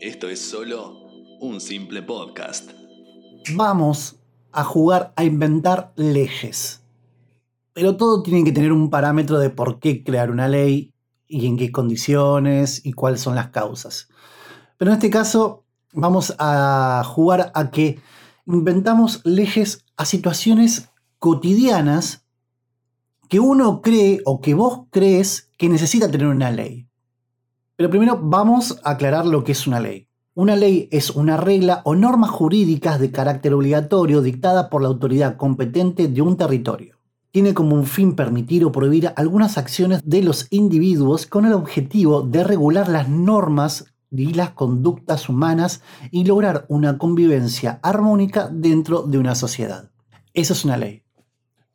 Esto es solo un simple podcast. Vamos a jugar a inventar leyes. Pero todo tiene que tener un parámetro de por qué crear una ley y en qué condiciones y cuáles son las causas. Pero en este caso vamos a jugar a que inventamos leyes a situaciones cotidianas que uno cree o que vos crees que necesita tener una ley. Pero primero vamos a aclarar lo que es una ley. Una ley es una regla o normas jurídicas de carácter obligatorio dictada por la autoridad competente de un territorio tiene como un fin permitir o prohibir algunas acciones de los individuos con el objetivo de regular las normas y las conductas humanas y lograr una convivencia armónica dentro de una sociedad. Esa es una ley.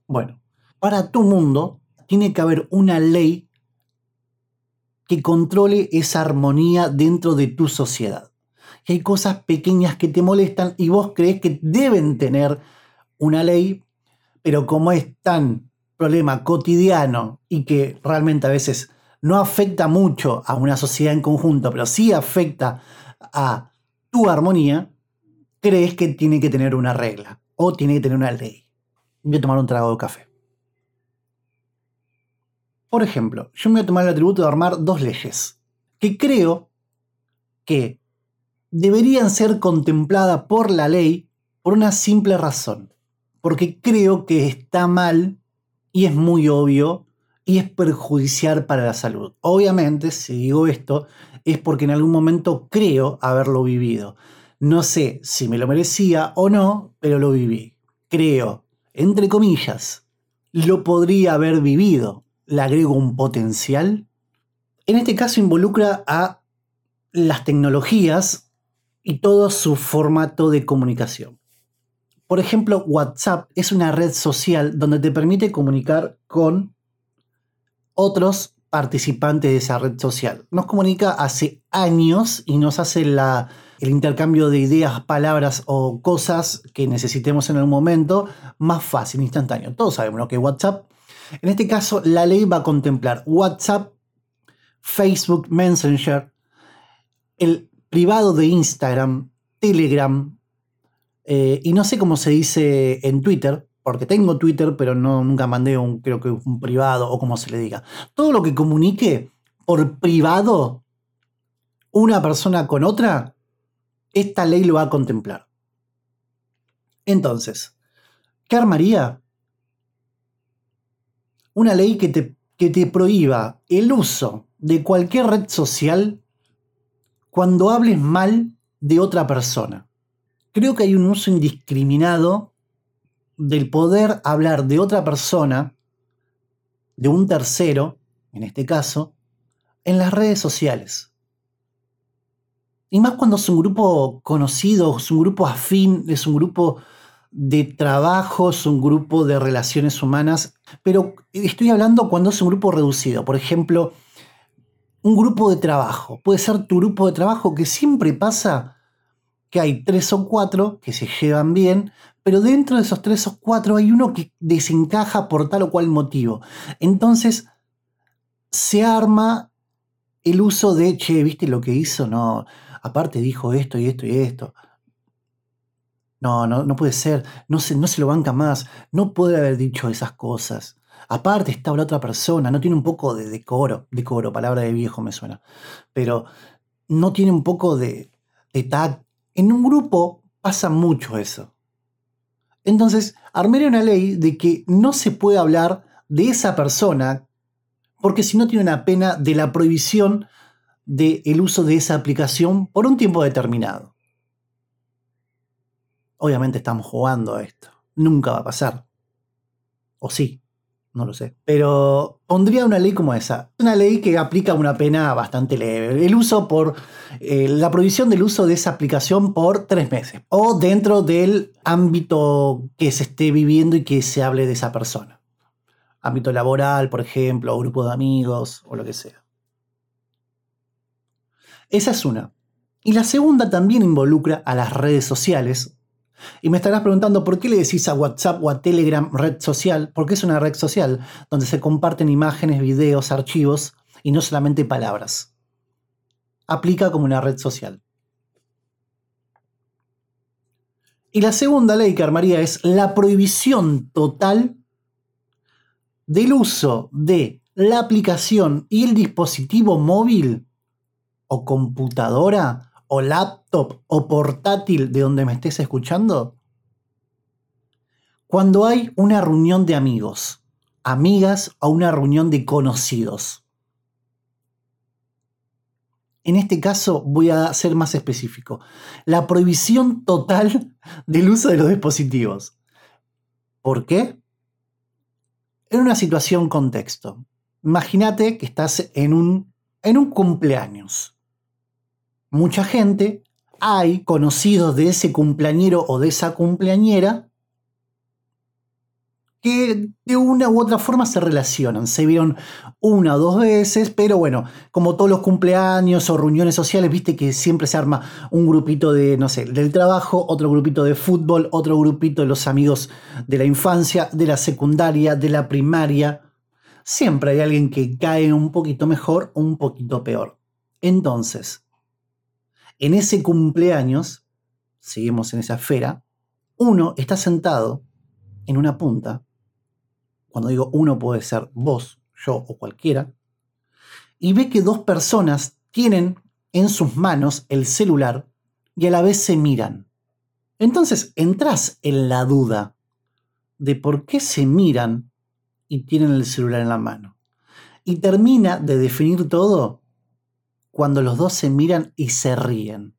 Bueno, para tu mundo tiene que haber una ley que controle esa armonía dentro de tu sociedad. Y hay cosas pequeñas que te molestan y vos crees que deben tener una ley pero como es tan problema cotidiano y que realmente a veces no afecta mucho a una sociedad en conjunto, pero sí afecta a tu armonía, crees que tiene que tener una regla o tiene que tener una ley. Voy a tomar un trago de café. Por ejemplo, yo me voy a tomar el atributo de armar dos leyes que creo que deberían ser contempladas por la ley por una simple razón porque creo que está mal y es muy obvio y es perjudicial para la salud. Obviamente, si digo esto, es porque en algún momento creo haberlo vivido. No sé si me lo merecía o no, pero lo viví. Creo, entre comillas, lo podría haber vivido. ¿Le agrego un potencial? En este caso involucra a las tecnologías y todo su formato de comunicación. Por ejemplo, WhatsApp es una red social donde te permite comunicar con otros participantes de esa red social. Nos comunica hace años y nos hace el intercambio de ideas, palabras o cosas que necesitemos en algún momento más fácil, instantáneo. Todos sabemos lo que WhatsApp. En este caso, la ley va a contemplar WhatsApp, Facebook Messenger, el privado de Instagram, Telegram, eh, y no sé cómo se dice en Twitter, porque tengo Twitter, pero no, nunca mandé un, creo que un privado o como se le diga. Todo lo que comunique por privado una persona con otra, esta ley lo va a contemplar. Entonces, ¿qué armaría? Una ley que te, que te prohíba el uso de cualquier red social cuando hables mal de otra persona creo que hay un uso indiscriminado del poder hablar de otra persona, de un tercero, en este caso, en las redes sociales. Y más cuando es un grupo conocido, es un grupo afín, es un grupo de trabajo, es un grupo de relaciones humanas, pero estoy hablando cuando es un grupo reducido. Por ejemplo, un grupo de trabajo. Puede ser tu grupo de trabajo que siempre pasa que hay tres o cuatro que se llevan bien, pero dentro de esos tres o cuatro hay uno que desencaja por tal o cual motivo. Entonces se arma el uso de, che, ¿viste lo que hizo? No, aparte dijo esto y esto y esto. No, no, no puede ser, no se, no se lo banca más, no puede haber dicho esas cosas. Aparte está la otra persona, no tiene un poco de decoro, decoro, palabra de viejo me suena, pero no tiene un poco de, de tacto en un grupo pasa mucho eso. Entonces, armé una ley de que no se puede hablar de esa persona porque si no tiene una pena de la prohibición del uso de esa aplicación por un tiempo determinado. Obviamente estamos jugando a esto. Nunca va a pasar. ¿O sí? no lo sé. Pero pondría una ley como esa. Una ley que aplica una pena bastante leve. El uso por. Eh, la prohibición del uso de esa aplicación por tres meses. O dentro del ámbito que se esté viviendo y que se hable de esa persona. Ámbito laboral, por ejemplo, o grupo de amigos, o lo que sea. Esa es una. Y la segunda también involucra a las redes sociales, Y me estarás preguntando por qué le decís a WhatsApp o a Telegram red social, porque es una red social donde se comparten imágenes, videos, archivos y no solamente palabras. Aplica como una red social. Y la segunda ley que armaría es la prohibición total del uso de la aplicación y el dispositivo móvil o computadora o laptop o portátil de donde me estés escuchando cuando hay una reunión de amigos, amigas o una reunión de conocidos. En este caso voy a ser más específico. La prohibición total del uso de los dispositivos. ¿Por qué? En una situación contexto. Imagínate que estás en un, en un cumpleaños. Mucha gente, hay conocidos de ese cumpleañero o de esa cumpleañera que de una u otra forma se relacionan. Se vieron una o dos veces, pero bueno, como todos los cumpleaños o reuniones sociales, viste que siempre se arma un grupito de, no sé, del trabajo, otro grupito de fútbol, otro grupito de los amigos de la infancia, de la secundaria, de la primaria. Siempre hay alguien que cae un poquito mejor o un poquito peor. Entonces, en ese cumpleaños, seguimos en esa esfera, uno está sentado en una punta cuando digo uno puede ser vos, yo o cualquiera, y ve que dos personas tienen en sus manos el celular y a la vez se miran. Entonces entras en la duda de por qué se miran y tienen el celular en la mano. Y termina de definir todo cuando los dos se miran y se ríen.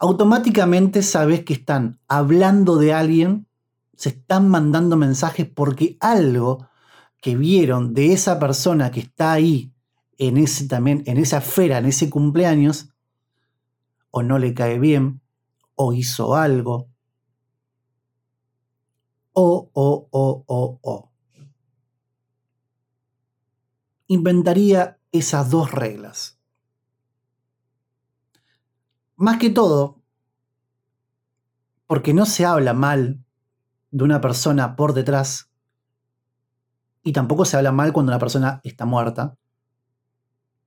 Automáticamente sabes que están hablando de alguien se están mandando mensajes porque algo que vieron de esa persona que está ahí en ese también en esa esfera, en ese cumpleaños o no le cae bien o hizo algo o o o o o inventaría esas dos reglas. Más que todo, porque no se habla mal de una persona por detrás y tampoco se habla mal cuando una persona está muerta.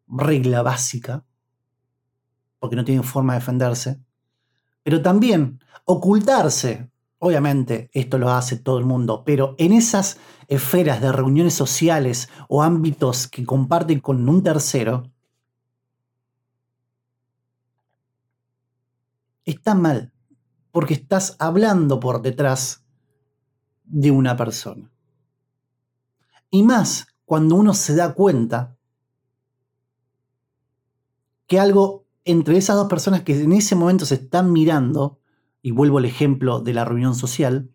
Regla básica, porque no tienen forma de defenderse. Pero también ocultarse, obviamente esto lo hace todo el mundo, pero en esas esferas de reuniones sociales o ámbitos que comparten con un tercero, está mal, porque estás hablando por detrás de una persona. Y más cuando uno se da cuenta que algo entre esas dos personas que en ese momento se están mirando, y vuelvo al ejemplo de la reunión social,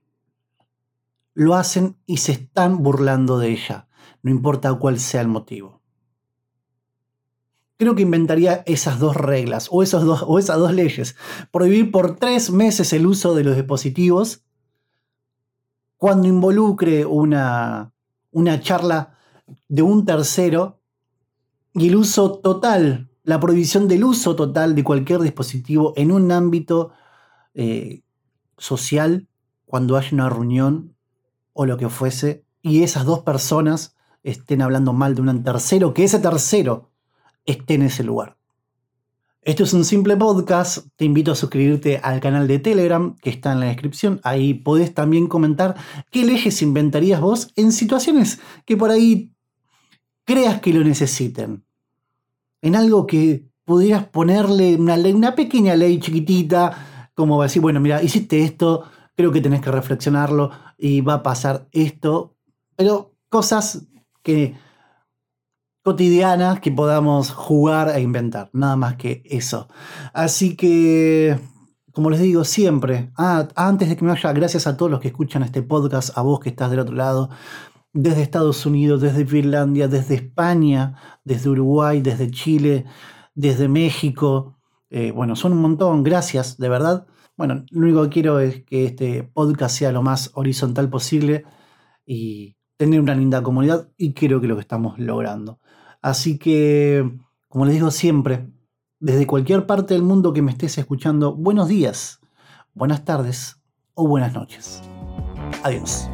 lo hacen y se están burlando de ella, no importa cuál sea el motivo. Creo que inventaría esas dos reglas o, esos dos, o esas dos leyes. Prohibir por tres meses el uso de los dispositivos cuando involucre una, una charla de un tercero y el uso total, la prohibición del uso total de cualquier dispositivo en un ámbito eh, social, cuando haya una reunión o lo que fuese, y esas dos personas estén hablando mal de un tercero, que ese tercero esté en ese lugar. Esto es un simple podcast. Te invito a suscribirte al canal de Telegram que está en la descripción. Ahí podés también comentar qué leyes inventarías vos en situaciones que por ahí creas que lo necesiten. En algo que pudieras ponerle una, una pequeña ley chiquitita, como decir, bueno, mira, hiciste esto, creo que tenés que reflexionarlo y va a pasar esto. Pero cosas que cotidianas que podamos jugar e inventar, nada más que eso. Así que, como les digo siempre, ah, antes de que me vaya, gracias a todos los que escuchan este podcast, a vos que estás del otro lado, desde Estados Unidos, desde Finlandia, desde España, desde Uruguay, desde Chile, desde México. Eh, bueno, son un montón, gracias, de verdad. Bueno, lo único que quiero es que este podcast sea lo más horizontal posible y tener una linda comunidad y creo que lo que estamos logrando. Así que, como les digo siempre, desde cualquier parte del mundo que me estés escuchando, buenos días, buenas tardes o buenas noches. Adiós.